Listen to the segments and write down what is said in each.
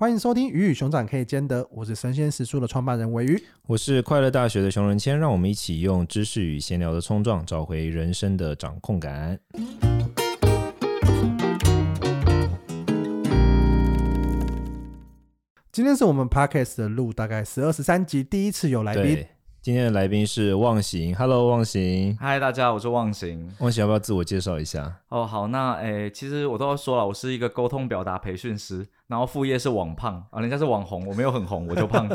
欢迎收听鱼与熊掌可以兼得，我是神仙食书的创办人鮪鱼，我是快乐大学的熊仁谦，让我们一起用知识与闲聊的冲撞，找回人生的掌控感。今天是我们 Podcast 的录大概十二十三集，第一次有来宾。今天的来宾是忘形，Hello，忘形，嗨，大家，我是忘形。忘形要不要自我介绍一下？哦，好，那诶，其实我都要说了，我是一个沟通表达培训师。然后副业是网胖啊，人家是网红，我没有很红，我就胖。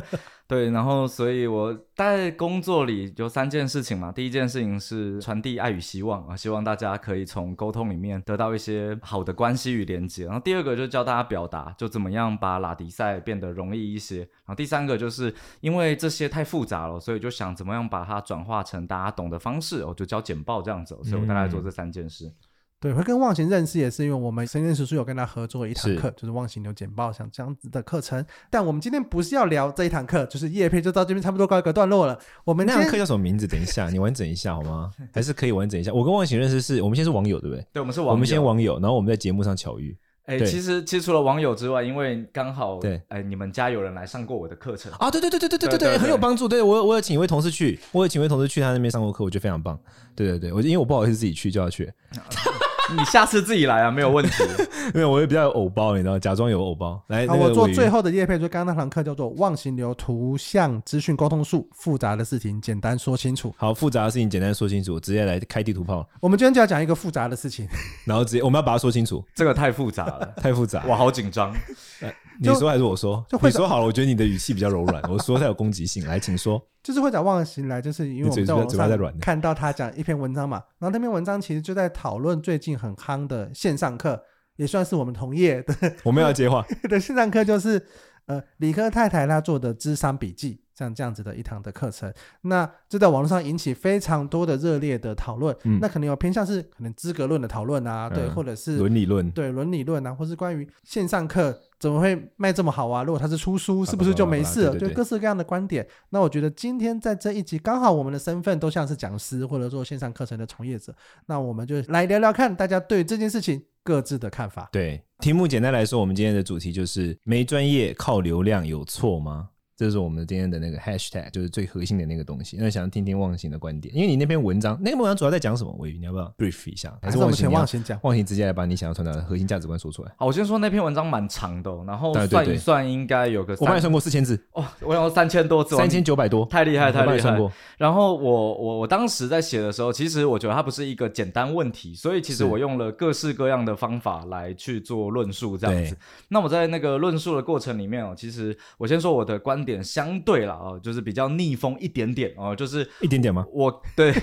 对，然后所以我在工作里有三件事情嘛。第一件事情是传递爱与希望啊，希望大家可以从沟通里面得到一些好的关系与连接。然后第二个就是教大家表达，就怎么样把拉迪赛变得容易一些。然后第三个就是因为这些太复杂了，所以就想怎么样把它转化成大家懂的方式，我就教简报这样子。所以我大概做这三件事。嗯对，会跟忘形认识也是因为我们生鲜时书有跟他合作一堂课，是就是忘形流简报像这样子的课程。但我们今天不是要聊这一堂课，就是叶片就到这边差不多告一个段落了。我们那堂课叫什么名字？等一下，你完整一下好吗？还是可以完整一下？我跟忘形认识是我们先是网友，对不对？对，我们是网友。我们先网友，然后我们在节目上巧遇。哎，其实其实除了网友之外，因为刚好对，哎，你们家有人来上过我的课程啊，对对对对对对对对，很有帮助。对我我有请一位同事去，我有请一位同事去他那边上过课，我觉得非常棒。对对对，我因为我不好意思自己去，就要去。你下次自己来啊，没有问题。因为我也比较有偶包，你知道，假装有偶包来。我做最后的叶配，就刚刚那堂课叫做“忘形流图像资讯沟通术”，复杂的事情简单说清楚。好，复杂的事情简单说清楚，直接来开地图炮。我们今天就要讲一个复杂的事情，然后直接我们要把它说清楚。这个太复杂了，太复杂，我好紧张。你说还是我说？就你说好了，我觉得你的语气比较柔软，我说太有攻击性。来，请说。就是会找忘形来，就是因为我们在网上看到他讲一篇文章嘛，然后那篇文章其实就在讨论最近很夯的线上课，也算是我们同业的。我们要接话 的线上课就是呃理科太太她做的智商笔记。像这样子的一堂的课程，那就在网络上引起非常多的热烈的讨论。嗯、那可能有偏向是可能资格论的讨论啊，嗯、对，或者是伦理论，对伦理论啊，或是关于线上课怎么会卖这么好啊？如果他是出书，是不是就没事了？就各式各样的观点。那我觉得今天在这一集，刚好我们的身份都像是讲师，或者说线上课程的从业者，那我们就来聊聊看大家对这件事情各自的看法。对，题目简单来说，我们今天的主题就是没专业靠流量有错吗？这是我们今天的那个 hashtag，就是最核心的那个东西。那想要听听忘形的观点，因为你那篇文章，那篇文章主要在讲什么？鮪鱼，你要不要 brief 一下？还是忘形？忘形讲，忘形直接来把你想要传达的核心价值观说出来。好，我先说那篇文章蛮长的，然后算一算应该有个，我帮你算过四千字哦，我有三千多字，三千九百多，太厉害，太厉害。然后我我我当时在写的时候，其实我觉得它不是一个简单问题，所以其实我用了各式各样的方法来去做论述，这样子。那我在那个论述的过程里面哦，其实我先说我的观点相对了。哦，就是比较逆风一点点哦，就是一点点吗？我对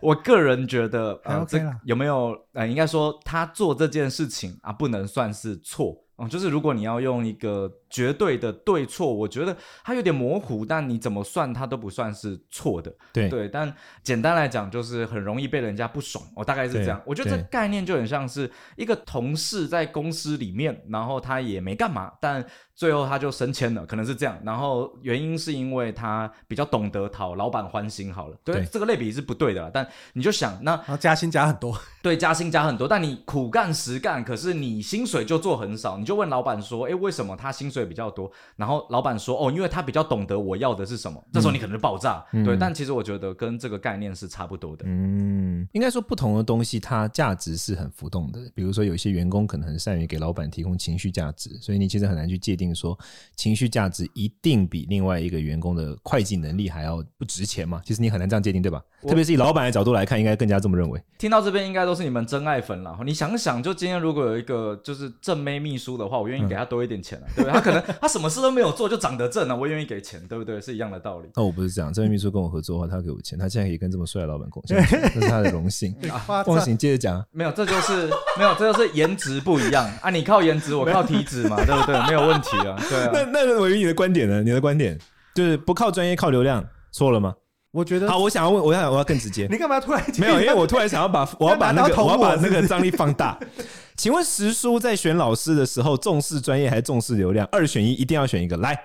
我个人觉得，呃，这有没有呃，应该说他做这件事情啊，不能算是错哦，就是如果你要用一个。绝对的对错，我觉得它有点模糊，但你怎么算它都不算是错的。对对，但简单来讲，就是很容易被人家不爽。我、哦、大概是这样。我觉得这概念就很像是一个同事在公司里面，然后他也没干嘛，但最后他就升迁了，可能是这样。然后原因是因为他比较懂得讨老板欢心。好了，对，对这个类比是不对的啦。但你就想，那加薪加很多，对，加薪加很多，但你苦干实干，可是你薪水就做很少，你就问老板说，哎，为什么他薪水比较多，然后老板说哦，因为他比较懂得我要的是什么，这时候你可能就爆炸，嗯、对。但其实我觉得跟这个概念是差不多的。嗯，应该说不同的东西它价值是很浮动的。比如说有些员工可能很善于给老板提供情绪价值，所以你其实很难去界定说情绪价值一定比另外一个员工的会计能力还要不值钱嘛？其实你很难这样界定，对吧？我特别是以老板的角度来看，应该更加这么认为。听到这边应该都是你们真爱粉了。你想想，就今天如果有一个就是正妹秘书的话，我愿意给他多一点钱啊，对不对？他可能他什么事都没有做就长得正了，我愿意给钱，对不对？是一样的道理。那我不是这样，正妹秘书跟我合作的话，他给我钱，他现在可以跟这么帅的老板共享，这是他的荣幸。忘形接着讲，没有，这就是没有，这就是颜值不一样啊！你靠颜值，我靠体脂嘛，对不对？没有问题啊。对啊。那那鮪鱼，你的观点呢？你的观点就是不靠专业，靠流量，错了吗？我觉得好，我想要问，我想我要更直接。你干嘛突然没有？因为我突然想要把 我要把那个我要把那个张力放大。请问石叔在选老师的时候，重视专业还是重视流量？二选一，一定要选一个。来，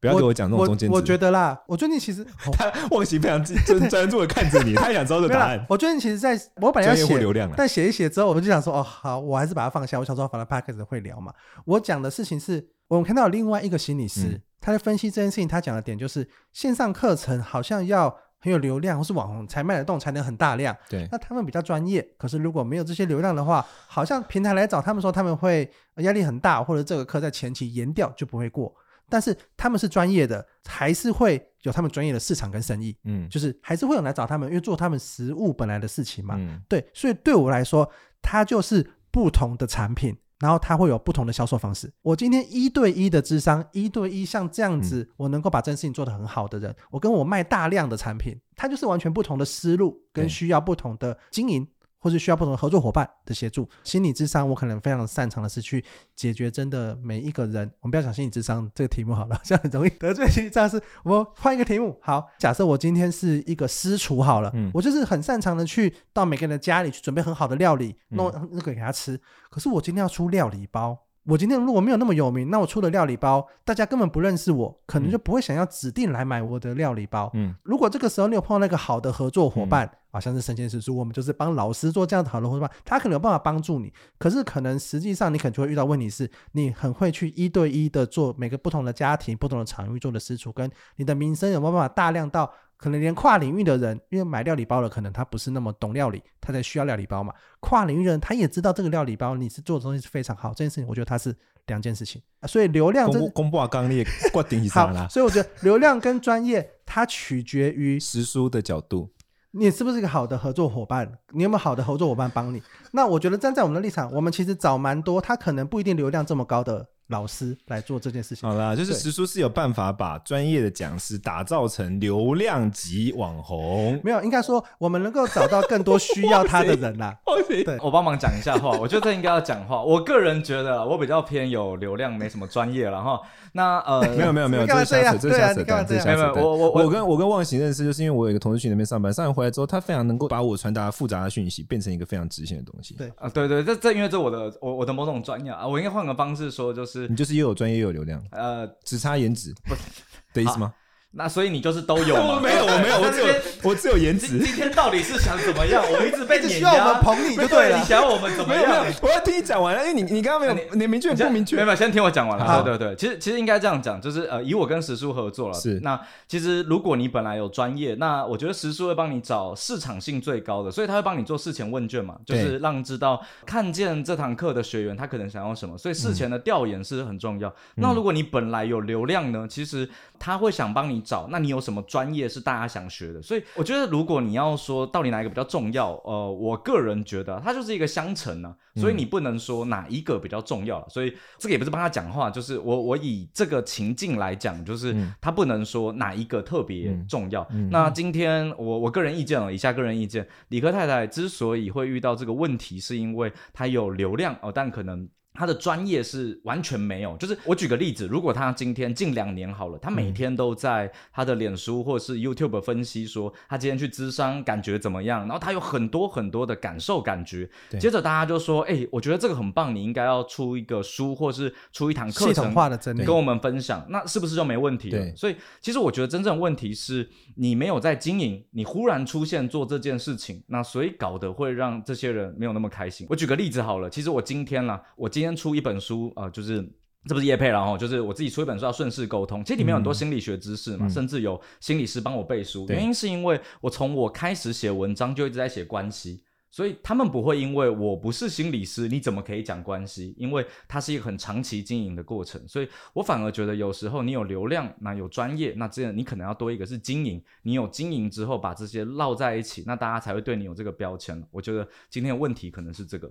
不要给我讲那种中间值。我觉得啦，我最近其实 他忘形非常专专注的看着你，他想知道的答案。我最近其实在我本来要写流量，但写一写之后，我们就想说，哦，好，我还是把它放下。我想说，反正 Podcast 会聊嘛。我讲的事情是。我们看到另外一个心理师，嗯、他在分析这件事情，他讲的点就是线上课程好像要很有流量或是网红才卖得动，才能很大量。对，那他们比较专业，可是如果没有这些流量的话，好像平台来找他们说他们会压力很大，或者这个课在前期延掉就不会过。但是他们是专业的，还是会有他们专业的市场跟生意，嗯，就是还是会有人来找他们，因为做他们实物本来的事情嘛，嗯，对，所以对我来说，它就是不同的产品，然后它会有不同的销售方式。我今天一对一的智商，一对一像这样子，我能够把这件事情做得很好的人，我跟我卖大量的产品，它就是完全不同的思路，跟需要不同的经营。或是需要不同的合作伙伴的协助，心理智商我可能非常擅长的是去解决真的每一个人。我们不要讲心理智商这个题目好了，这样很容易得罪心理智商师。我们换一个题目，好，假设我今天是一个私厨好了，嗯，我就是很擅长的去到每个人的家里去准备很好的料理，弄那个给他吃。可是我今天要出料理包。我今天如果没有那么有名，那我出的料理包，大家根本不认识我，可能就不会想要指定来买我的料理包。嗯，如果这个时候你有碰到那个好的合作伙伴，好、嗯、像是神仙师叔，我们就是帮老师做这样的好的伙伴，他可能有办法帮助你。可是可能实际上你可能就会遇到问题是，你很会去一对一的做每个不同的家庭、不同的场域做的私厨，跟你的名声有没有办法大量到？可能连跨领域的人，因为买料理包的可能他不是那么懂料理，他才需要料理包嘛。跨领域的人他也知道这个料理包你是做的东西是非常好，这件事情我觉得它是两件事情。所以流量公公布啊，刚你 挂顶上啦。所以我觉得流量跟专业它取决于实书的角度，你是不是一个好的合作伙伴？你有没有好的合作伙伴帮你？那我觉得站在我们的立场，我们其实找蛮多，他可能不一定流量这么高的。老师来做这件事情。好啦，就是实叔是有办法把专业的讲师打造成流量级网红。没有，应该说我们能够找到更多需要他的人 啦。对，我帮忙讲一下话，我觉得这应该要讲话。我个人觉得我比较偏有流量，没什么专业了哈。那呃，没有没有没有，这是瞎扯，这是瞎扯，这是瞎扯。我我我跟我跟忘形认识，就是因为我有一个同事去那边上班，上完回来之后，他非常能够把我传达复杂的讯息变成一个非常直线的东西。对啊，对对，这这因为这我的我我的某种专业啊，我应该换个方式说，就是你就是又有专业又有流量，呃，只差颜值，不的意思吗？那所以你就是都有吗？没有，我没有，我只有 我只有颜值。今天到底是想怎么样？我一直被 碾压，需要我们捧你就对了。你想要我们怎么样？我要听你讲完了，因为你你刚刚没有你明确不明确？没有，先听我讲完了。对对对，其实其实应该这样讲，就是呃，以我跟石叔合作了。是。那其实如果你本来有专业，那我觉得石叔会帮你找市场性最高的，所以他会帮你做事前问卷嘛，就是让知道看见这堂课的学员他可能想要什么，所以事前的调研是很重要。那如果你本来有流量呢，其实他会想帮你找，那你有什么？专业是大家想学的，所以我觉得如果你要说到底哪一个比较重要，呃，我个人觉得它就是一个相乘呢，所以你不能说哪一个比较重要，所以这个也不是帮他讲话，就是我我以这个情境来讲，就是他不能说哪一个特别重要。那今天我我个人意见哦，以下个人意见，理科太太之所以会遇到这个问题，是因为她有流量哦，但可能。他的专业是完全没有，就是我举个例子，如果他今天近两年好了，他每天都在他的脸书或是 YouTube 分析说他今天去咨商感觉怎么样，然后他有很多很多的感受感觉，接着大家就说，哎、欸，我觉得这个很棒，你应该要出一个书或是出一堂课程，系统化的真理跟我们分享，那是不是就没问题了？对所以其实我觉得真正问题是你没有在经营，你忽然出现做这件事情，那所以搞得会让这些人没有那么开心。我举个例子好了，其实我今天啦，我今天。今天出一本书啊、呃，就是这不是叶佩然后，就是我自己出一本书叫顺势沟通，其实里面有很多心理学知识嘛，嗯、甚至有心理师帮我背书。嗯、原因是因为我从我开始写文章就一直在写关系。所以他们不会因为我不是心理师，你怎么可以讲关系？因为它是一个很长期经营的过程，所以我反而觉得有时候你有流量，那有专业，那这样你可能要多一个是经营。你有经营之后，把这些绕在一起，那大家才会对你有这个标签。我觉得今天的问题可能是这个。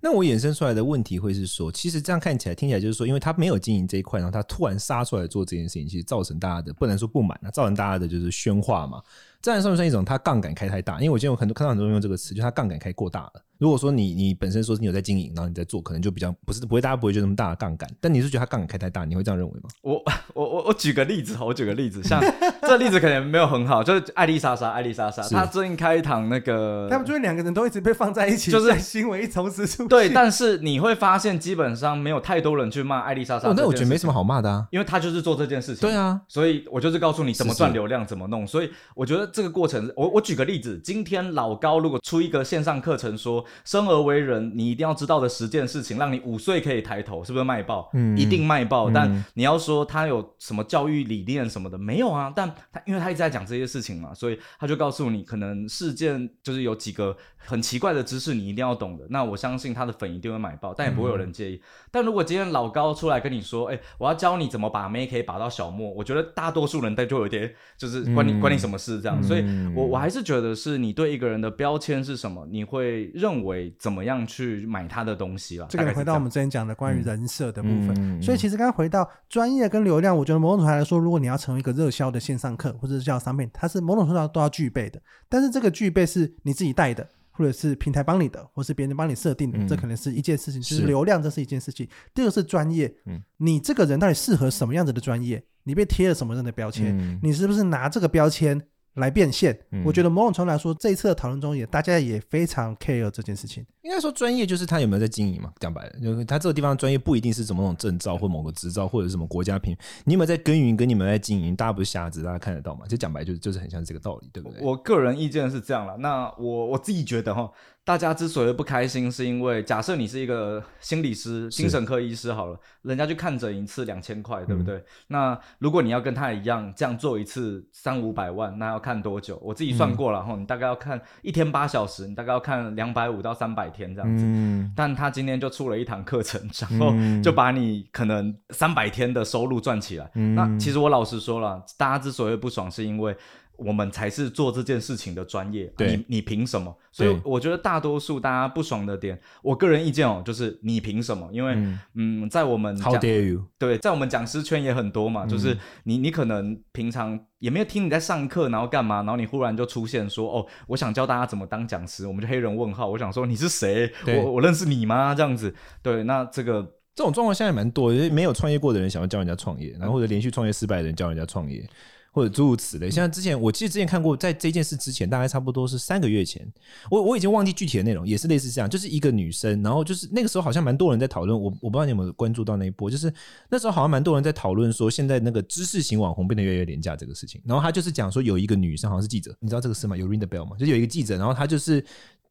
那我衍生出来的问题会是说，其实这样看起来、听起来就是说，因为他没有经营这一块，然后他突然杀出来做这件事情，其实造成大家的不能说不满啊，造成大家的就是喧哗嘛。这样算不算一种他杠杆开太大？因为我今天有很多看到很多人用这个词，就他杠杆开过大了。如果说你你本身说是你有在经营，然后你在做，可能就比较不是不会大家不会觉得那么大的杠杆。但你是觉得它杠杆开太大，你会这样认为吗？我我我我举个例子，我举个例子，像 这例子可能没有很好，就是艾丽莎莎，艾丽莎莎，她最近开一堂那个，他们最近两个人都一直被放在一起，就是新闻一同时出。对，但是你会发现基本上没有太多人去骂艾丽莎莎。哦，那我觉得没什么好骂的啊，因为她就是做这件事情。对啊，所以我就是告诉你怎么赚流量，怎么弄。所以我觉得这个过程，我我举个例子，今天老高如果出一个线上课程说生而为人，你一定要知道的十件事情，让你五岁可以抬头，是不是卖爆？嗯，一定卖爆。嗯、但你要说他有什么教育理念什么的，没有啊。但他因为他一直在讲这些事情嘛，所以他就告诉你，可能事件就是有几个很奇怪的知识，你一定要懂的。那我相信他的粉一定会买爆，但也不会有人介意。嗯、但如果今天老高出来跟你说，哎、欸，我要教你怎么把妹可以把到小莫，我觉得大多数人他就有点就是关你、嗯、关你什么事这样。所以我我还是觉得是你对一个人的标签是什么，你会认为怎么样去买他的东西了。这个回到我们之前讲的关于人设的部分。嗯、所以其实刚刚回到专业跟流量，我觉得某种程度来说，如果你要成为一个热销的线上课或者是叫商品，它是某种程度上都要具备的。但是这个具备是你自己带的，或者是平台帮你的，或是别人帮你设定的，嗯、这可能是一件事情。就是流量，这是一件事情。第二个是专业，嗯，你这个人到底适合什么样子的专业？你被贴了什么样的标签？嗯、你是不是拿这个标签？来变现，嗯、我觉得某种程度来说，这一次的讨论中也大家也非常 care 这件事情。应该说专业就是他有没有在经营嘛？讲白了，就是他这个地方专业不一定是什么那种证照或某个执照或者是什么国家品，你有没有在耕耘，跟你们在经营，大家不是瞎子，大家看得到嘛？就讲白就是就是很像这个道理，对不对？我个人意见是这样了，那我我自己觉得哈。大家之所以不开心，是因为假设你是一个心理师、精神科医师好了，人家去看诊一次两千块，对不对？嗯、那如果你要跟他一样这样做一次三五百万，那要看多久？我自己算过了哈，嗯、你大概要看一天八小时，你大概要看两百五到三百天这样子。嗯、但他今天就出了一堂课程，然后就把你可能三百天的收入赚起来。嗯、那其实我老实说了，大家之所以不爽，是因为。我们才是做这件事情的专业，你你凭什么？所以我觉得大多数大家不爽的点，我个人意见哦，就是你凭什么？因为嗯，嗯，在我们 How dare you？对，在我们讲师圈也很多嘛，嗯、就是你你可能平常也没有听你在上课，然后干嘛？然后你忽然就出现说哦，我想教大家怎么当讲师，我们就黑人问号。我想说你是谁？我我认识你吗？这样子，对，那这个这种状况现在蛮多，因为没有创业过的人想要教人家创业，然后或者连续创业失败的人教人家创业。或者诸如此类，像之前我其实之前看过，在这件事之前，大概差不多是三个月前，我我已经忘记具体的内容，也是类似这样，就是一个女生，然后就是那个时候好像蛮多人在讨论，我我不知道你有没有关注到那一波，就是那时候好像蛮多人在讨论说，现在那个知识型网红变得越来越廉价这个事情，然后他就是讲说有一个女生好像是记者，你知道这个事吗？有 ring the bell 吗？就有一个记者，然后他就是。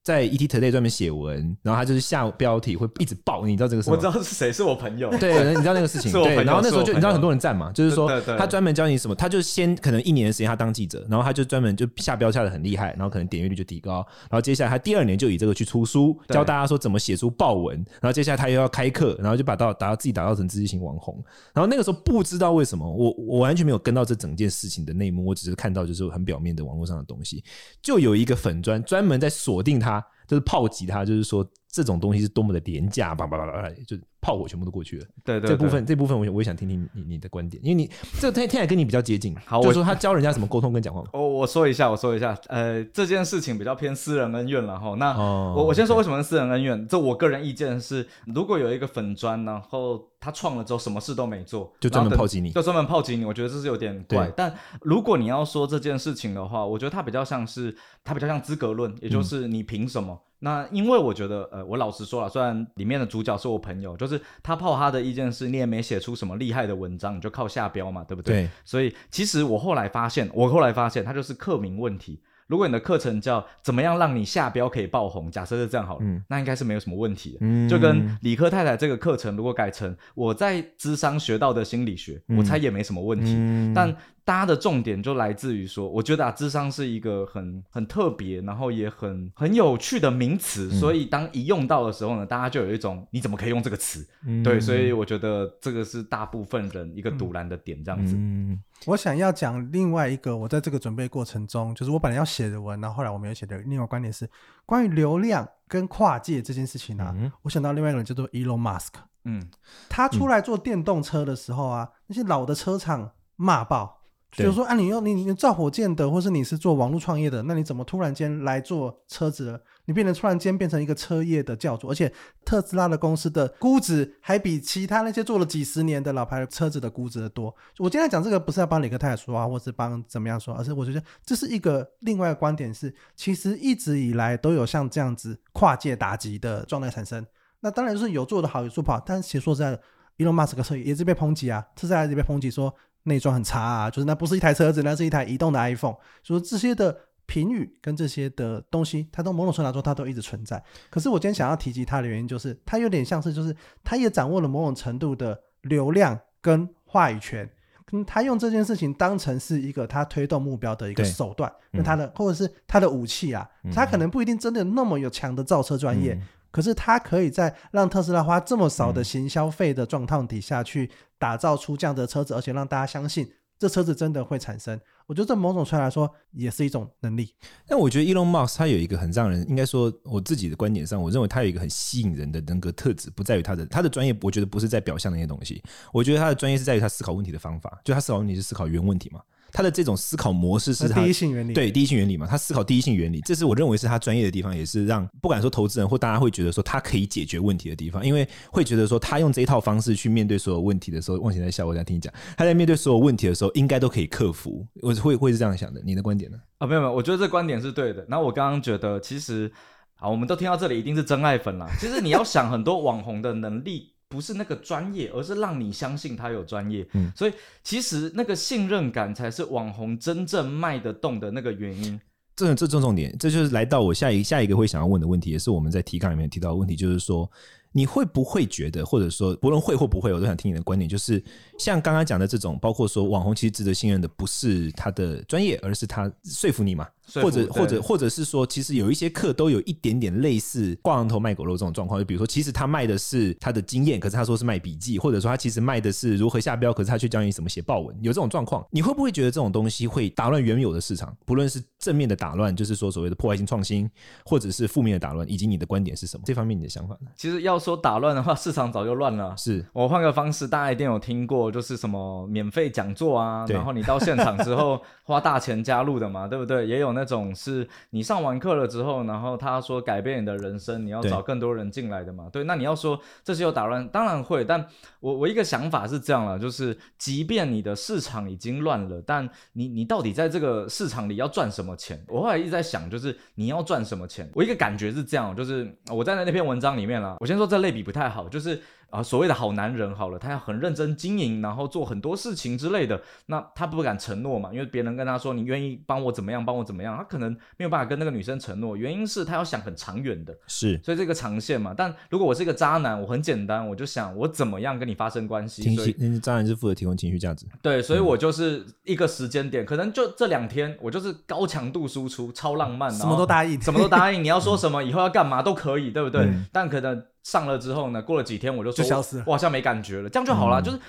在 ET Today 专门写文，然后他就是下标题会一直爆，你知道这个事吗？我知道是谁，是我朋友。对，你知道那个事情。对，然后那时候就你知道很多人赞嘛，就是说他专门教你什么，他就先可能一年的时间他当记者，然后他就专门就下标下的很厉害，然后可能点阅率就提高，然后接下来他第二年就以这个去出书，教大家说怎么写出爆文，然后接下来他又要开课，然后就把到达到自己打造成知识型网红，然后那个时候不知道为什么，我我完全没有跟到这整件事情的内幕，我只是看到就是很表面的网络上的东西，就有一个粉砖专门在锁定他。就是炮击他，就是说这种东西是多么的廉价，叭叭叭叭，就炮火全部都过去了。对，对对，这部分这部分我我也想听听你你的观点，因为你这个听听起来跟你比较接近。好，就是说他教人家怎么沟通跟讲话。哦我说一下，我说一下，呃，这件事情比较偏私人恩怨了哈。那我我先说为什么是私人恩怨，这我个人意见是，如果有一个粉砖，然后他创了之后什么事都没做，就专门炮击你，就专门炮击你，我觉得这是有点怪。但如果你要说这件事情的话，我觉得他比较像是他比较像资格论，也就是你凭什么？那因为我觉得，呃，我老实说了，虽然里面的主角是我朋友，就是他泡他的意见是，你也没写出什么厉害的文章，你就靠下标嘛，对不对？对。所以其实我后来发现，我后来发现，他就是课名问题。如果你的课程叫怎么样让你下标可以爆红，假设是这样好了，嗯、那应该是没有什么问题的。嗯。就跟理科太太这个课程，如果改成我在智商学到的心理学，嗯、我猜也没什么问题。嗯、但大家的重点就来自于说，我觉得啊，智商是一个很很特别，然后也很很有趣的名词，嗯、所以当一用到的时候呢，大家就有一种你怎么可以用这个词？嗯、对，所以我觉得这个是大部分人一个赌烂的点，这样子。嗯、我想要讲另外一个，我在这个准备过程中，就是我本来要写的文，然后后来我没有写的另外观点是关于流量跟跨界这件事情啊。嗯、我想到另外一个人叫做 Elon Musk，嗯，他出来做电动车的时候啊，那些老的车厂骂爆。就是说啊，你用你你造火箭的，或是你是做网络创业的，那你怎么突然间来做车子了？你变成突然间变成一个车业的教主，而且特斯拉的公司的估值还比其他那些做了几十年的老牌车子的估值的多。我今天讲这个不是要帮理科太太说啊，或是帮怎么样说，而是我觉得这是一个另外一个观点是，其实一直以来都有像这样子跨界打击的状态产生。那当然就是有做的好，有做不好，但其实说实在的，Elon Musk 的车也是被抨击啊，特斯拉也被抨击说。内装很差啊，就是那不是一台车子，那是一台移动的 iPhone。所以这些的评语跟这些的东西，它都某种程度来说，它都一直存在。可是我今天想要提及它的原因，就是它有点像是，就是它也掌握了某种程度的流量跟话语权，嗯他用这件事情当成是一个他推动目标的一个手段，那他的、嗯、或者是他的武器啊，他可能不一定真的那么有强的造车专业，嗯、可是他可以在让特斯拉花这么少的行销费的状况底下去打造出这样的车子，而且让大家相信。这车子真的会产生，我觉得这某种程度来说也是一种能力。但我觉得 Elon Musk 他有一个很让人应该说，我自己的观点上，我认为他有一个很吸引人的人格特质，不在于他的他的专业，我觉得不是在表象那些东西，我觉得他的专业是在于他思考问题的方法，就他思考问题是思考原问题嘛。他的这种思考模式是他第一性原理，对第一性原理嘛，他思考第一性原理，这是我认为是他专业的地方，也是让不敢说投资人或大家会觉得说他可以解决问题的地方，因为会觉得说他用这一套方式去面对所有问题的时候，忘记在笑，我想听你讲，他在面对所有问题的时候，应该都可以克服，我会会是这样想的。你的观点呢？啊，没有没有，我觉得这观点是对的。那我刚刚觉得，其实好，我们都听到这里，一定是真爱粉啦。其实你要想很多网红的能力。不是那个专业，而是让你相信他有专业。嗯，所以其实那个信任感才是网红真正卖得动的那个原因。这这重重点，这就是来到我下一下一个会想要问的问题，也是我们在提纲里面提到的问题，就是说你会不会觉得，或者说不论会或不会，我都想听你的观点，就是像刚刚讲的这种，包括说网红其实值得信任的不是他的专业，而是他说服你嘛。或者或者或者是说，其实有一些课都有一点点类似挂羊头卖狗肉这种状况。就比如说，其实他卖的是他的经验，可是他说是卖笔记，或者说他其实卖的是如何下标，可是他却教你怎么写报文。有这种状况，你会不会觉得这种东西会打乱原有的市场？不论是正面的打乱，就是说所谓的破坏性创新，或者是负面的打乱，以及你的观点是什么？这方面你的想法呢？其实要说打乱的话，市场早就乱了。是我换个方式，大家一定有听过，就是什么免费讲座啊，然后你到现场之后花大钱加入的嘛，对不对？也有那种是。你上完课了之后，然后他说改变你的人生，你要找更多人进来的嘛？对，那你要说这是有打乱，当然会。但我我一个想法是这样了，就是即便你的市场已经乱了，但你你到底在这个市场里要赚什么钱？我后来一直在想，就是你要赚什么钱？我一个感觉是这样，就是我在那篇文章里面了。我先说这类比不太好，就是。啊，所谓的好男人好了，他要很认真经营，然后做很多事情之类的。那他不敢承诺嘛，因为别人跟他说，你愿意帮我怎么样，帮我怎么样，他可能没有办法跟那个女生承诺。原因是他要想很长远的，是，所以这个长线嘛。但如果我是一个渣男，我很简单，我就想我怎么样跟你发生关系。所以渣男是负责提供情绪价值。对，所以我就是一个时间点，嗯、可能就这两天，我就是高强度输出，超浪漫，什么都答应，什么都答应。你要说什么，以后要干嘛都可以，对不对？嗯、但可能。上了之后呢，过了几天我就说就消失了，我好像没感觉了，这样就好了。嗯、就是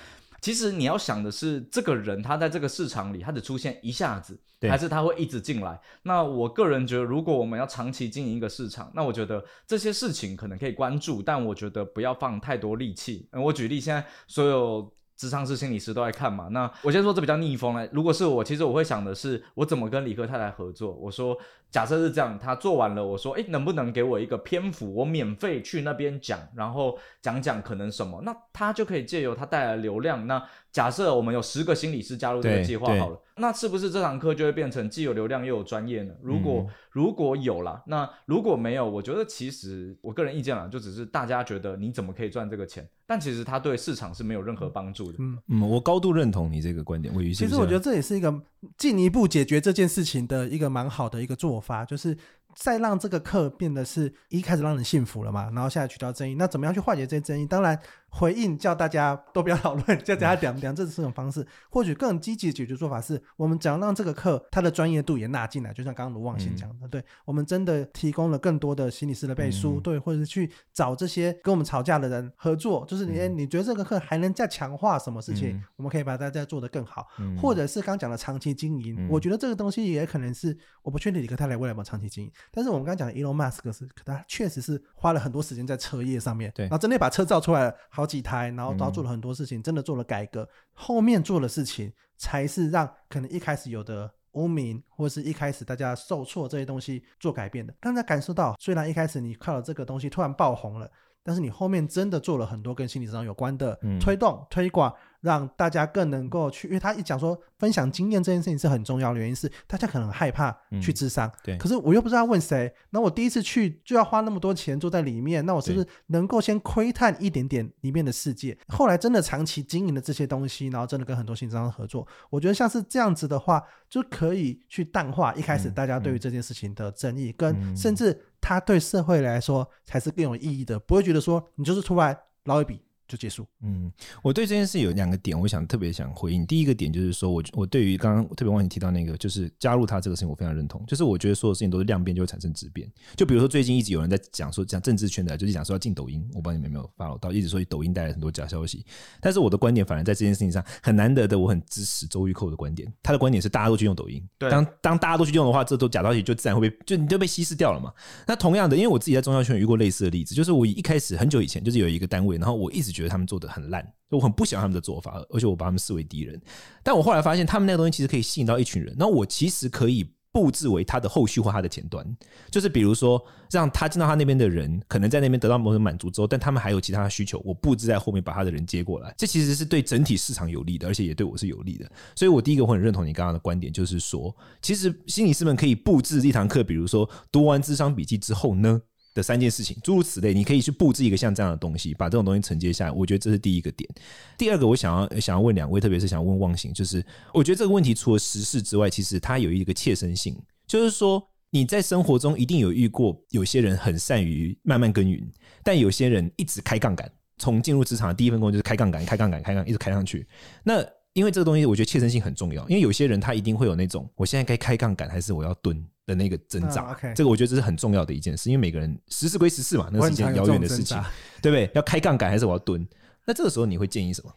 其实你要想的是，这个人他在这个市场里，他只出现一下子，还是他会一直进来？那我个人觉得，如果我们要长期经营一个市场，那我觉得这些事情可能可以关注，但我觉得不要放太多力气。嗯，我举例，现在所有智商是、心理师都在看嘛。那我先说这比较逆风了，如果是我，其实我会想的是，我怎么跟理科太太合作？我说。假设是这样，他做完了，我说，哎，能不能给我一个篇幅，我免费去那边讲，然后讲讲可能什么，那他就可以借由他带来流量。那假设我们有十个心理师加入这个计划好了，那是不是这堂课就会变成既有流量又有专业呢？如果、嗯、如果有啦，那如果没有，我觉得其实我个人意见啦，就只是大家觉得你怎么可以赚这个钱，但其实他对市场是没有任何帮助的。嗯嗯，我高度认同你这个观点，我其实我觉得这也是一个进一步解决这件事情的一个蛮好的一个做法，发就是。再让这个课变得是一开始让人幸福了嘛，然后现在取消争议，那怎么样去化解这些争议？当然。回应叫大家都不要讨论，叫大家讲讲，这是这种方式。或许更积极的解决做法是，我们只要让这个课它的专业度也纳进来，就像刚刚卢旺先讲的，嗯、对我们真的提供了更多的心理师的背书，嗯、对，或者是去找这些跟我们吵架的人合作，就是你、嗯、你觉得这个课还能再强化什么事情？嗯、我们可以把大家做得更好，嗯、或者是刚讲的长期经营，嗯、我觉得这个东西也可能是我不确定李克泰来未来有没有长期经营，但是我们刚刚讲的 Elon Musk 是，可他确实是花了很多时间在车业上面，对，然后真的把车造出来了好几台，然后。然后做了很多事情，真的做了改革。后面做的事情，才是让可能一开始有的污名，或者是一开始大家受挫这些东西做改变的。大家感受到，虽然一开始你靠了这个东西突然爆红了，但是你后面真的做了很多跟心理上有关的推动、推广，让大家更能够去，因为他一讲说分享经验这件事情是很重要的，原因是大家可能很害怕去智商，嗯，对，可是我又不知道问谁，那我第一次去就要花那么多钱坐在里面，那我是不是能够先窥探一点点里面的世界？后来真的长期经营的这些东西，然后真的跟很多心理智商合作，我觉得像是这样子的话，就可以去淡化一开始大家对于这件事情的争议，跟甚至它对社会来说才是更有意义的，不会觉得说你就是出来捞一笔。就结束。嗯，我对这件事有两个点，我想特别想回应。第一个点就是说，我我对于刚刚特别忘记提到那个，就是加入他这个事情，我非常认同。就是我觉得所有事情都是量变就会产生质变。就比如说最近一直有人在讲说，讲政治圈的，就是讲说要进抖音，我不知道你们有没有 follow 到，一直说抖音带来很多假消息。但是我的观点反而在这件事情上很难得的，我很支持周玉蔻的观点。他的观点是大家都去用抖音，对，当当大家都去用的话，这都假消息就自然会被就你就被稀释掉了嘛。那同样的，因为我自己在宗教圈有遇过类似的例子，就是我一开始很久以前就是有一个单位，然后我一直觉得觉得他们做的很烂。我很不喜欢他们的做法，而且我把他们视为敌人。但我后来发现，他们那个东西其实可以吸引到一群人。那我其实可以布置为他的后续或他的前端，就是比如说让他进到他那边的人，可能在那边得到某种满足之后，但他们还有其他的需求，我布置在后面把他的人接过来。这其实是对整体市场有利的，而且也对我是有利的。所以我第一个我很认同你刚刚的观点，就是说，其实心理师们可以布置一堂课，比如说读完智商笔记之后呢，的三件事情，诸如此类，你可以去布置一个像这样的东西，把这种东西承接下来。我觉得这是第一个点。第二个，我想要想要问两位，特别是想问忘形，就是我觉得这个问题除了时事之外，其实它有一个切身性，就是说你在生活中一定有遇过有些人很善于慢慢耕耘，但有些人一直开杠杆，从进入职场的第一份工作就是开杠杆、开杠杆、开杠，一直开上去。那因为这个东西，我觉得切身性很重要，因为有些人他一定会有那种，我现在该开杠杆还是我要蹲？的那个挣扎，这个我觉得这是很重要的一件事，因为每个人十事归十事嘛，那是一件遥远的事情，对不对？要开杠杆还是我要蹲？那这个时候你会建议什么？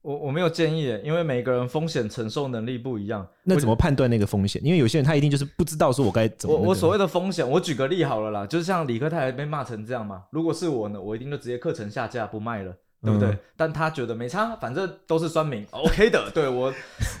我我没有建议，因为每个人风险承受能力不一样。那怎么判断那个风险？因为有些人他一定就是不知道说我该怎么、那个。我我所谓的风险，我举个例好了啦，就是像理科太太被骂成这样嘛。如果是我呢，我一定就直接课程下架不卖了，对不对？嗯、但他觉得没差，反正都是酸民，OK 的。对我，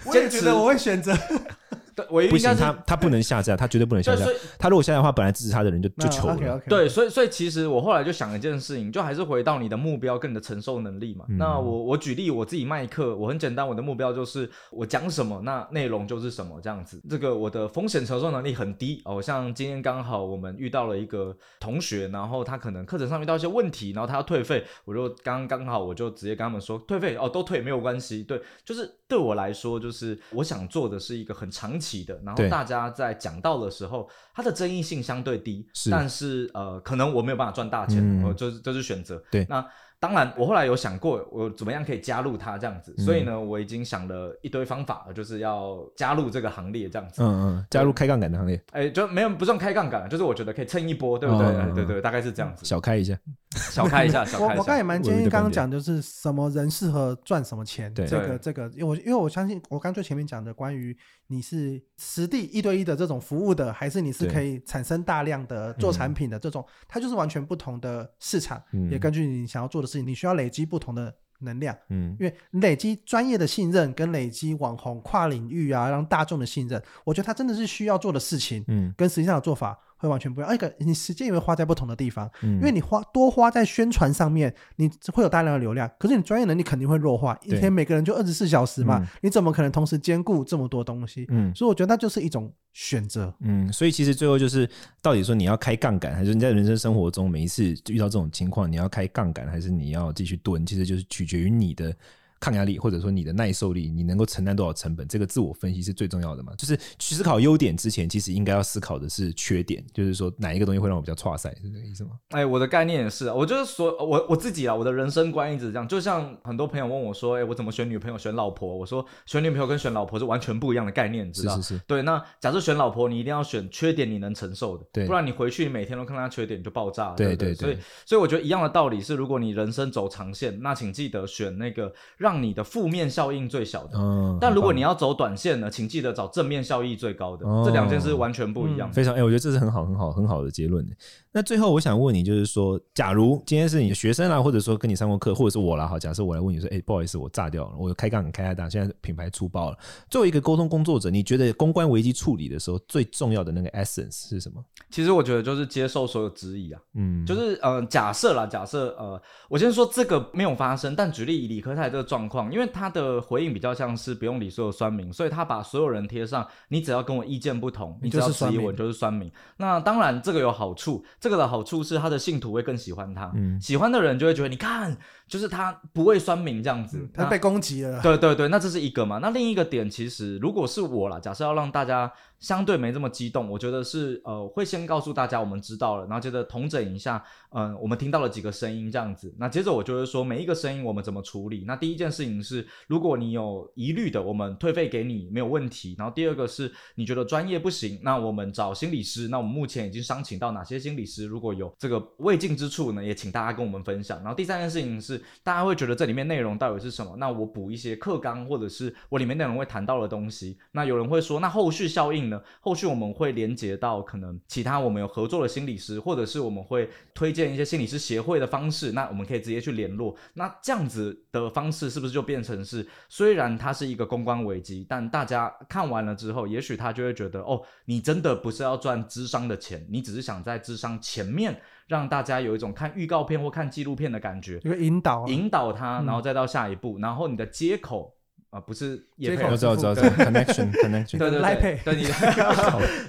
我也觉得我会选择。我不行，他他不能下架，他绝对不能下架。他如果下架的话，本来支持他的人就就求了。No, okay, okay. 对，所以所以其实我后来就想一件事情，就还是回到你的目标跟你的承受能力嘛。嗯、那我我举例，我自己卖课，我很简单，我的目标就是我讲什么，那内容就是什么这样子。这个我的风险承受能力很低哦。像今天刚好我们遇到了一个同学，然后他可能课程上遇到一些问题，然后他要退费，我就刚刚好我就直接跟他们说退费哦，都退没有关系。对，就是对我来说，就是我想做的是一个很长期的，然后大。家在讲到的时候，它的争议性相对低，是但是呃，可能我没有办法赚大钱，我、嗯、就是这、就是选择。对，那。当然，我后来有想过，我怎么样可以加入它这样子，嗯、所以呢，我已经想了一堆方法，就是要加入这个行列这样子。嗯嗯，加入开杠杆的行列。哎、欸，就没有不算开杠杆，就是我觉得可以蹭一波，对不对？对对，大概是这样子。小开一下，小开一下，小开一下。我我刚也蛮建议刚刚讲，就是什么人适合赚什么钱。这个这个，因为我因为我相信，我刚最前面讲的关于你是实地一对一的这种服务的，还是你是可以产生大量的做产品的这种，它就是完全不同的市场，嗯、也根据你想要做的事情，你需要累积。不同的能量，嗯，因为累积专业的信任跟累积网红跨领域啊，让大众的信任，我觉得他真的是需要做的事情，嗯，跟实际上的做法。会完全不一样。一个你时间也会花在不同的地方，嗯，因为你花多花在宣传上面，你会有大量的流量，可是你专业能力肯定会弱化。一天每个人就二十四小时嘛，你怎么可能同时兼顾这么多东西？嗯，所以我觉得那就是一种选择。嗯，所以其实最后就是，到底说你要开杠杆，还是你在人生生活中每一次遇到这种情况，你要开杠杆，还是你要继续蹲？其实就是取决于你的。抗压力，或者说你的耐受力，你能够承担多少成本，这个自我分析是最重要的嘛？就是去思考优点之前，其实应该要思考的是缺点，就是说哪一个东西会让我比较挫赛，是这个意思吗？哎，我的概念也是，我就是说我我自己啊，我的人生观一直这样。就像很多朋友问我说，哎，我怎么选女朋友、选老婆？我说选女朋友跟选老婆是完全不一样的概念，你知道？是是是。对，那假设选老婆，你一定要选缺点你能承受的，对，不然你回去你每天都看她缺点，你就爆炸了。对对对。所以所以我觉得一样的道理是，如果你人生走长线，那请记得选那个让你的负面。效应最小的，嗯，但如果你要走短线呢，请记得找正面效益最高的，哦、这两件事完全不一样。非常，哎、欸，我觉得这是很好、很好、很好的结论。那最后我想问你，就是说，假如今天是你的学生啦，或者说跟你上过课，或者是我啦，好，假设我来问你说，哎、欸，不好意思，我炸掉了，我开杠开太大，现在品牌出包了。作为一个沟通工作者，你觉得公关危机处理的时候最重要的那个 essence 是什么？其实我觉得就是接受所有质疑啊，嗯，就是呃，假设啦，假设呃，我先说这个没有发生，但举例以理科太这个状况，因为他的回应比较像是不用理所有酸民，所以他把所有人贴上，你只要跟我意见不同，你只要质疑我就是酸民。那当然这个有好处，这个的好处是他的信徒会更喜欢他，嗯，喜欢的人就会觉得你看，就是他不会酸民这样子，嗯、他被攻击了。对对对，那这是一个嘛？那另一个点其实如果是我啦，假设要让大家。相对没这么激动，我觉得是呃会先告诉大家我们知道了，然后接着同整一下，嗯、呃，我们听到了几个声音这样子。那接着我就会说每一个声音我们怎么处理。那第一件事情是，如果你有疑虑的，我们退费给你没有问题。然后第二个是你觉得专业不行，那我们找心理师。那我们目前已经商请到哪些心理师？如果有这个未尽之处呢，也请大家跟我们分享。然后第三件事情是，大家会觉得这里面内容到底是什么？那我补一些课纲或者是我里面内容会谈到的东西。那有人会说，那后续效应呢？后续我们会连接到可能其他我们有合作的心理师，或者是我们会推荐一些心理师协会的方式，那我们可以直接去联络。那这样子的方式是不是就变成是，虽然它是一个公关危机，但大家看完了之后，也许他就会觉得，哦，你真的不是要赚智商的钱，你只是想在智商前面让大家有一种看预告片或看纪录片的感觉，一个引导，引导他，然后再到下一步，嗯、然后你的接口。啊，不是也配，我知道，知道，connection connection，对对对，对你的，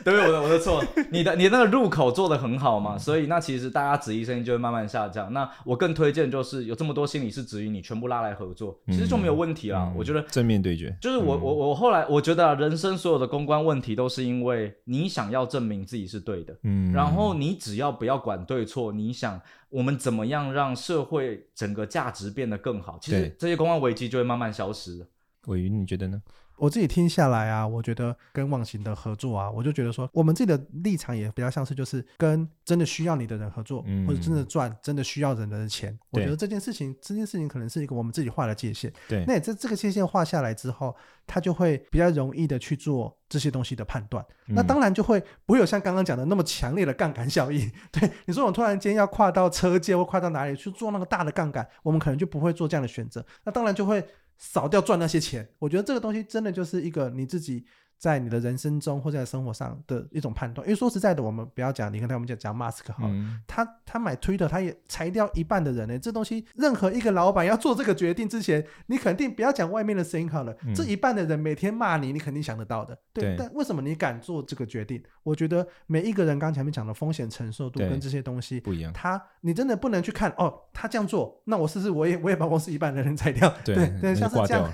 对我的我的错，你的你的那个入口做得很好嘛，所以那其实大家质疑声音就会慢慢下降。那我更推荐就是有这么多心理师质疑你，全部拉来合作，其实就没有问题了。我觉得正面对决，就是我我我后来我觉得人生所有的公关问题都是因为你想要证明自己是对的，嗯，然后你只要不要管对错，你想我们怎么样让社会整个价值变得更好，其实这些公关危机就会慢慢消失。玮瑜，你觉得呢？我自己听下来啊，我觉得跟网行的合作啊，我就觉得说，我们自己的立场也比较像是，就是跟真的需要你的人合作，嗯、或者真的赚真的需要人的钱。我觉得这件事情，这件事情可能是一个我们自己画的界限。对，那这这个界限画下来之后，他就会比较容易的去做这些东西的判断。嗯、那当然就会不会有像刚刚讲的那么强烈的杠杆效应。对，你说我突然间要跨到车界或跨到哪里去做那个大的杠杆，我们可能就不会做这样的选择。那当然就会。少掉赚那些钱，我觉得这个东西真的就是一个你自己。在你的人生中或者在生活上的一种判断，因为说实在的，我们不要讲，你看他们讲讲马斯克好了，嗯、他他买 Twitter，他也裁掉一半的人呢。这东西，任何一个老板要做这个决定之前，你肯定不要讲外面的声音好了，嗯、这一半的人每天骂你，你肯定想得到的。对，对但为什么你敢做这个决定？我觉得每一个人刚前面讲的风险承受度跟这些东西不一样，他你真的不能去看哦，他这样做，那我试试我也我也把公司一半的人裁掉？对对，对像是这样。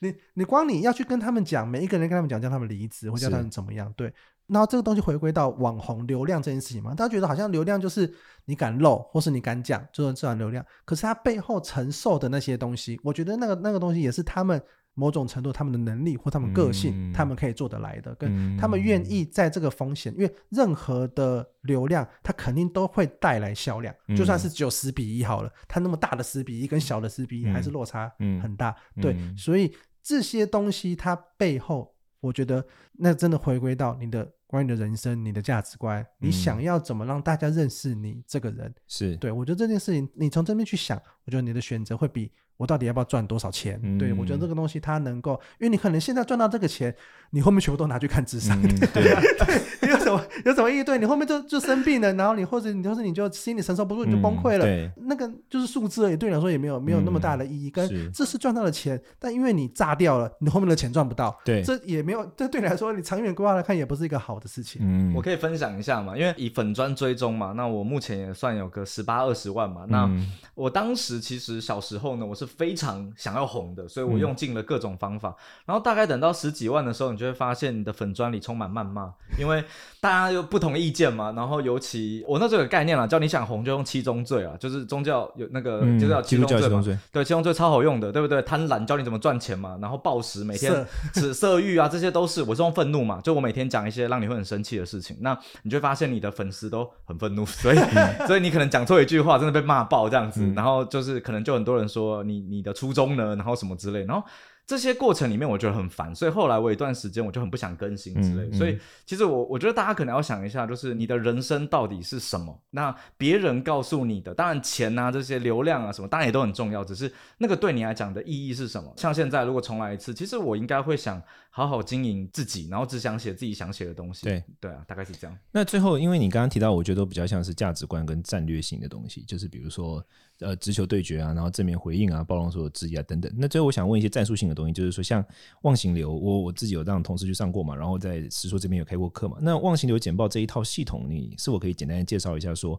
你你光你要去跟他们讲，每一个人跟他们讲，叫他们离职或叫他们怎么样？对，然后这个东西回归到网红流量这件事情嘛，大家觉得好像流量就是你敢露或是你敢讲，就是自然流量。可是他背后承受的那些东西，我觉得那个那个东西也是他们。某种程度，他们的能力或他们个性，嗯、他们可以做得来的，跟他们愿意在这个风险，嗯、因为任何的流量，它肯定都会带来销量，嗯、就算是只有十比一好了，它那么大的十比一跟小的十比一还是落差很大，嗯、对，嗯、所以这些东西它背后，我觉得那真的回归到你的关于你的人生、你的价值观，你想要怎么让大家认识你这个人，是。对，我觉得这件事情，你从这边去想，我觉得你的选择会比。我到底要不要赚多少钱？嗯、对，我觉得这个东西它能够，因为你可能现在赚到这个钱，你后面全部都拿去看智商，嗯、对，对，你有什么 有什么意义？对，你后面就就生病了，然后你或者你就是你就心理承受不住，你就崩溃了。嗯、对，那个就是数字而已，对你来说也没有没有那么大的意义。跟、嗯、这是赚到了钱，但因为你炸掉了，你后面的钱赚不到。对，这也没有，这对你来说，你长远规划来看也不是一个好的事情。嗯，我可以分享一下嘛，因为以粉砖追踪嘛，那我目前也算有个十八二十万嘛。那我当时其实小时候呢，我是非常。想要红的，所以我用尽了各种方法，嗯、然后大概等到十几万的时候，你就会发现你的粉砖里充满谩骂，因为大家有不同意见嘛。然后尤其我那时候有概念了，叫你想红就用七宗罪啊，就是宗教有那个、嗯、就是叫七宗罪嘛。对，七宗罪超好用的，对不对？贪婪教你怎么赚钱嘛，然后暴食每天 吃色欲啊，这些都是我是用愤怒嘛，就我每天讲一些让你会很生气的事情，那你就会发现你的粉丝都很愤怒，所以、嗯、所以你可能讲错一句话，真的被骂爆这样子，嗯、然后就是可能就很多人说你你的初衷呢。然后什么之类，然后这些过程里面我觉得很烦，所以后来我有一段时间我就很不想更新之类。嗯嗯、所以其实我我觉得大家可能要想一下，就是你的人生到底是什么？那别人告诉你的，当然钱啊这些流量啊什么，当然也都很重要，只是那个对你来讲的意义是什么？像现在如果重来一次，其实我应该会想好好经营自己，然后只想写自己想写的东西。对对啊，大概是这样。那最后，因为你刚刚提到，我觉得都比较像是价值观跟战略性的东西，就是比如说。呃直球对决啊，然后正面回应啊，包容所有质疑啊等等。那最后我想问一些战术性的东西，就是说像忘形流，我我自己有让同事去上过嘛，然后在实说这边有开过课嘛。那忘形流简报这一套系统，你是否可以简单的介绍一下说？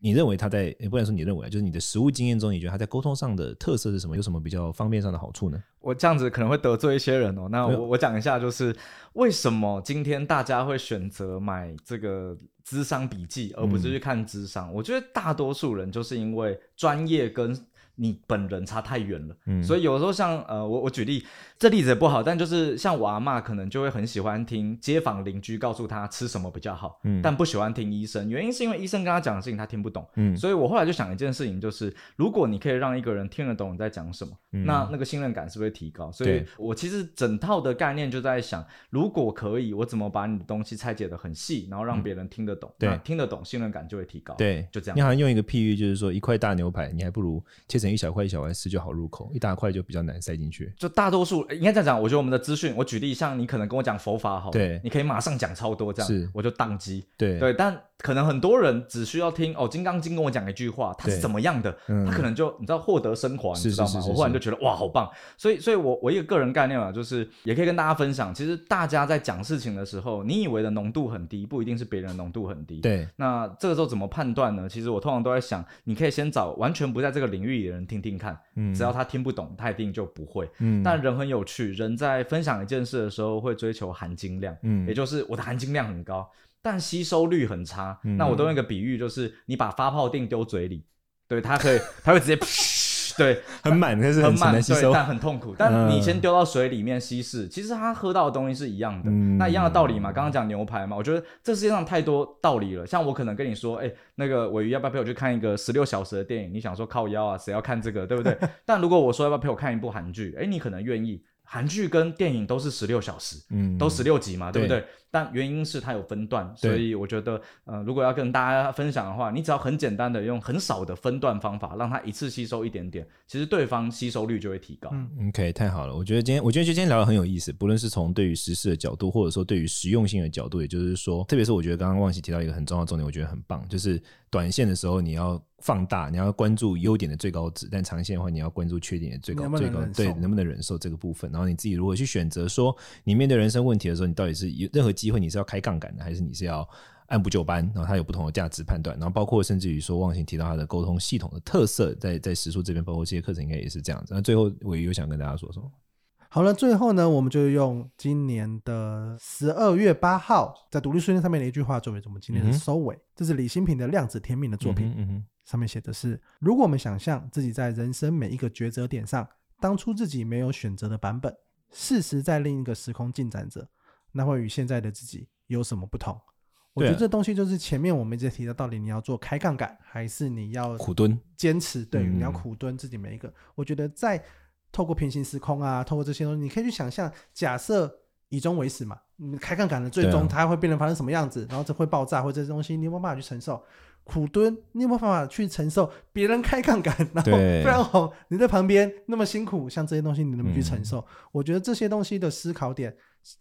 你认为他在也不能说你认为，就是你的实务经验中，你觉得他在沟通上的特色是什么？有什么比较方便上的好处呢？我这样子可能会得罪一些人哦。那我我讲一下，就是为什么今天大家会选择买这个智商笔记，而不是去看智商？嗯。我觉得大多数人就是因为专业跟。你本人差太远了，嗯，所以有时候像呃，我我举例，这例子也不好，但就是像我阿妈可能就会很喜欢听街坊邻居告诉他吃什么比较好，嗯，但不喜欢听医生，原因是因为医生跟他讲的事情他听不懂，嗯，所以我后来就想一件事情，就是如果你可以让一个人听得懂你在讲什么，嗯，那那个信任感是不是会提高？所以我其实整套的概念就在想，如果可以，我怎么把你的东西拆解的很细，然后让别人听得懂，对，听得懂，信任感就会提高，对，就这样。你好像用一个譬喻，就是说一块大牛排，你还不如切成。一小块一小块吃就好入口，一大块就比较难塞进去。就大多数应该这样讲，我觉得我们的资讯，我举例，像你可能跟我讲佛法好，对，你可以马上讲超多这样，是我就宕机，对对，但。可能很多人只需要听哦，《金刚经》跟我讲一句话，他是怎么样的，嗯、他可能就你知道获得升华，你知道吗？我忽然就觉得哇，好棒！所以，所以我我一个个人概念啊，就是也可以跟大家分享，其实大家在讲事情的时候，你以为的浓度很低，不一定是别人的浓度很低。对。那这个时候怎么判断呢？其实我通常都在想，你可以先找完全不在这个领域里的人听听看，嗯，只要他听不懂，他一定就不会。嗯。但人很有趣，人在分享一件事的时候会追求含金量，嗯，也就是我的含金量很高。但吸收率很差，嗯、那我都用一个比喻，就是你把发泡錠丢嘴里，对，它可以，它会直接，对，很满，但是很满，吸收对，但很痛苦。但你先丢到水里面稀释，其实它喝到的东西是一样的，嗯、那一样的道理嘛。刚刚讲牛排嘛，我觉得这世界上太多道理了。像我可能跟你说，哎、欸，那个尾鱼要不要陪我去看一个十六小时的电影？你想说靠腰啊，谁要看这个，对不对？但如果我说要不要陪我看一部韩剧，哎、欸，你可能愿意。韩剧跟电影都是十六小时，嗯，都十六集嘛，对不对？对，但原因是它有分段，所以我觉得，呃，如果要跟大家分享的话，你只要很简单的用很少的分段方法，让它一次吸收一点点，其实对方吸收率就会提高。嗯，OK，太好了，我觉得今天，我觉得就今天聊的很有意思，不论是从对于实事的角度，或者说对于实用性的角度，也就是说，特别是我觉得刚刚忘记提到一个很重要的重点，我觉得很棒，就是短线的时候你要。放大，你要关注优点的最高值，但长线的话，你要关注缺点的最高最高，对，能不能忍受这个部分？然后你自己如何去选择说，你面对人生问题的时候，你到底是有任何机会，你是要开杠杆的，还是你是要按部就班？然后它有不同的价值判断，然后包括甚至于说，忘形提到它的沟通系统的特色，在在实数这边，包括这些课程应该也是这样子。那最后，我有想跟大家说什么？好了，最后呢，我们就用今年的十二月八号在独立书店上面的一句话作为我们今天的收尾。嗯、这是李新平的《量子天命》的作品，嗯嗯、上面写的是：如果我们想象自己在人生每一个抉择点上，当初自己没有选择的版本，事实在另一个时空进展着，那会与现在的自己有什么不同？我觉得这东西就是前面我们一直提到，到底你要做开杠杆，还是你要苦蹲坚持？对，你要苦蹲自己每一个。嗯、我觉得在。透过平行时空啊，透过这些东西，你可以去想象，假设以终为始嘛，你开杠杆的最终它会变成发生什么样子，啊、然后这会爆炸或者这些东西，你有没有办法去承受？苦蹲，你有没有办法去承受别人开杠杆，然后非常好，你在旁边那么辛苦，像这些东西你能不能去承受？嗯、我觉得这些东西的思考点，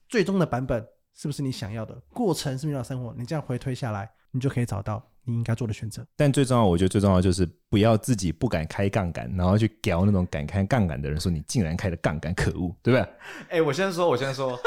最终的版本是不是你想要的？过程是不是你要生活？你这样回推下来，你就可以找到。你应该做的选择，但最重要，我觉得最重要就是不要自己不敢开杠杆，然后去屌那种敢开杠杆的人，说你竟然开了杠杆，可恶，对不对？哎，我先说，我先说，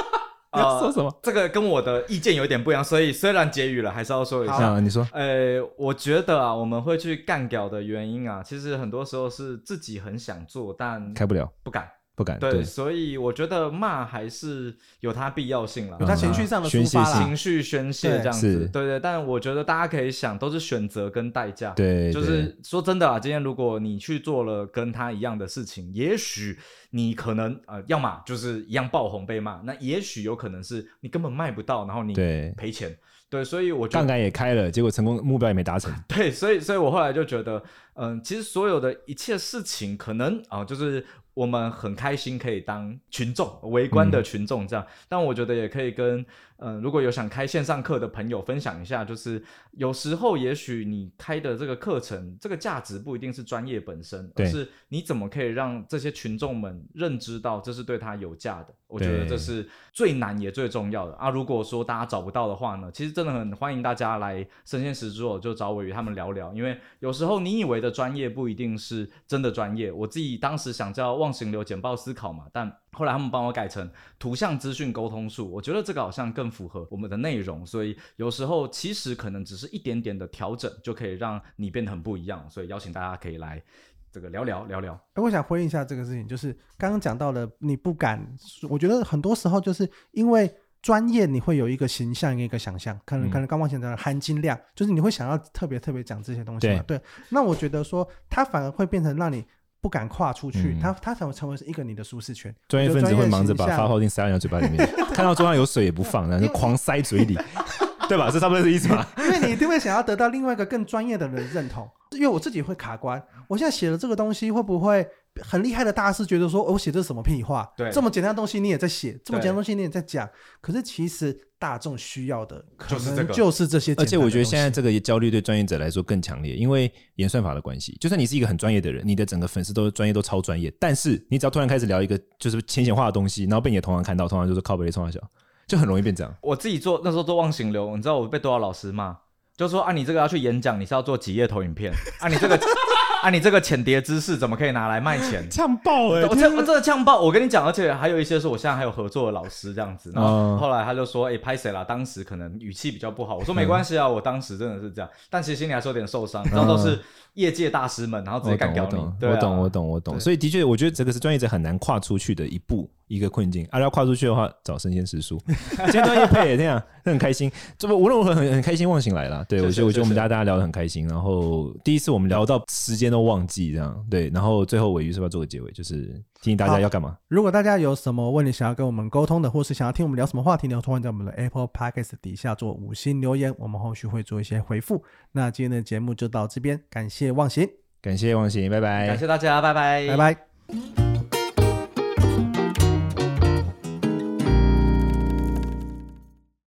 要 说什么？这个跟我的意见有点不一样，所以虽然结语了，还是要说一下。你说，呃，我觉得啊，我们会去干掉的原因啊，其实很多时候是自己很想做，但开不了，不敢。不敢对，所以我觉得骂还是有它必要性了，有它情绪上的抒发情绪宣泄这样子，对，对对。但我觉得大家可以想，都是选择跟代价，对，就是说真的啊，今天如果你去做了跟他一样的事情，也许你可能呃，要么就是一样爆红被骂，那也许有可能是你根本卖不到，然后你赔钱，对，所以我杠杆也开了，结果成功目标也没达成，对，所以所以我后来就觉得，嗯、呃，其实所有的一切事情可能啊、呃，就是。我们很开心可以当群众围观的群众这样，嗯、但我觉得也可以跟嗯、呃，如果有想开线上课的朋友分享一下，就是有时候也许你开的这个课程，这个价值不一定是专业本身，对而是你怎么可以让这些群众们认知到这是对他有价的。我觉得这是最难也最重要的啊。如果说大家找不到的话呢，其实真的很欢迎大家来生鲜时书就找我与他们聊聊，因为有时候你以为的专业不一定是真的专业。我自己当时想叫忘形流简报思考嘛，但后来他们帮我改成图像资讯沟通术，我觉得这个好像更符合我们的内容。所以有时候其实可能只是一点点的调整，就可以让你变得很不一样。所以邀请大家可以来。这个聊聊聊聊，哎，我想回应一下这个事情，就是刚刚讲到了，你不敢，我觉得很多时候就是因为专业，你会有一个形象，一个想象，可能可能刚刚讲的含金量，就是你会想要特别特别讲这些东西嘛，对，对。那我觉得说，它反而会变成让你不敢跨出去，它它才会成为一个你的舒适圈。专业分子会忙着把发泡錠塞到你的嘴巴里面，看到桌上有水也不放，然后就狂塞嘴里，对吧？是差不多是意思吧？因为你一定会想要得到另外一个更专业的人认同。因为我自己会卡关，我现在写的这个东西会不会很厉害的大师觉得说，我写的是什么屁话？对，这么简单的东西你也在写，这么简单的东西你也在讲，可是其实大众需要的可能就是这些。而且我觉得现在这个焦虑对专业者来说更强烈，因为演算法的关系。就算你是一个很专业的人，你的整个粉丝都是专业都超专业，但是你只要突然开始聊一个就是浅显化的东西，然后被你的同行看到，同行就是靠背的冲三小，就很容易变这样。我自己做那时候做忘形流，你知道我被多少老师骂？就说啊，你这个要去演讲，你是要做几页投影片啊？你这个啊，你这个浅碟知识怎么可以拿来卖钱？呛爆哎！我这我这个呛爆！我跟你讲，而且还有一些是我现在还有合作的老师这样子。然后后来他就说，哎、欸，拍谁啦？当时可能语气比较不好。我说没关系啊，我当时真的是这样，但其实心里还是有点受伤。然后都是业界大师们，然后直接干掉你。我懂，我懂，我懂，我懂。所以的确，我觉得这个是专业者很难跨出去的一步。一个困境，啊，要跨出去的话，找生鲜时书。今天专业配也这样，很开心。这不无论如何很很开心，忘形来了。对，我觉得我觉得我们大家大家聊得很开心。然后第一次我们聊到时间都忘记这样，对。然后最后尾鱼是不是要做个结尾？就是提醒大家要干嘛？如果大家有什么问题想要跟我们沟通的，或是想要听我们聊什么话题呢？欢迎在我们的 Apple Podcast 底下做五星留言，我们后续会做一些回复。那今天的节目就到这边，感谢忘形，感谢忘形，拜拜，感谢大家，拜拜，拜拜。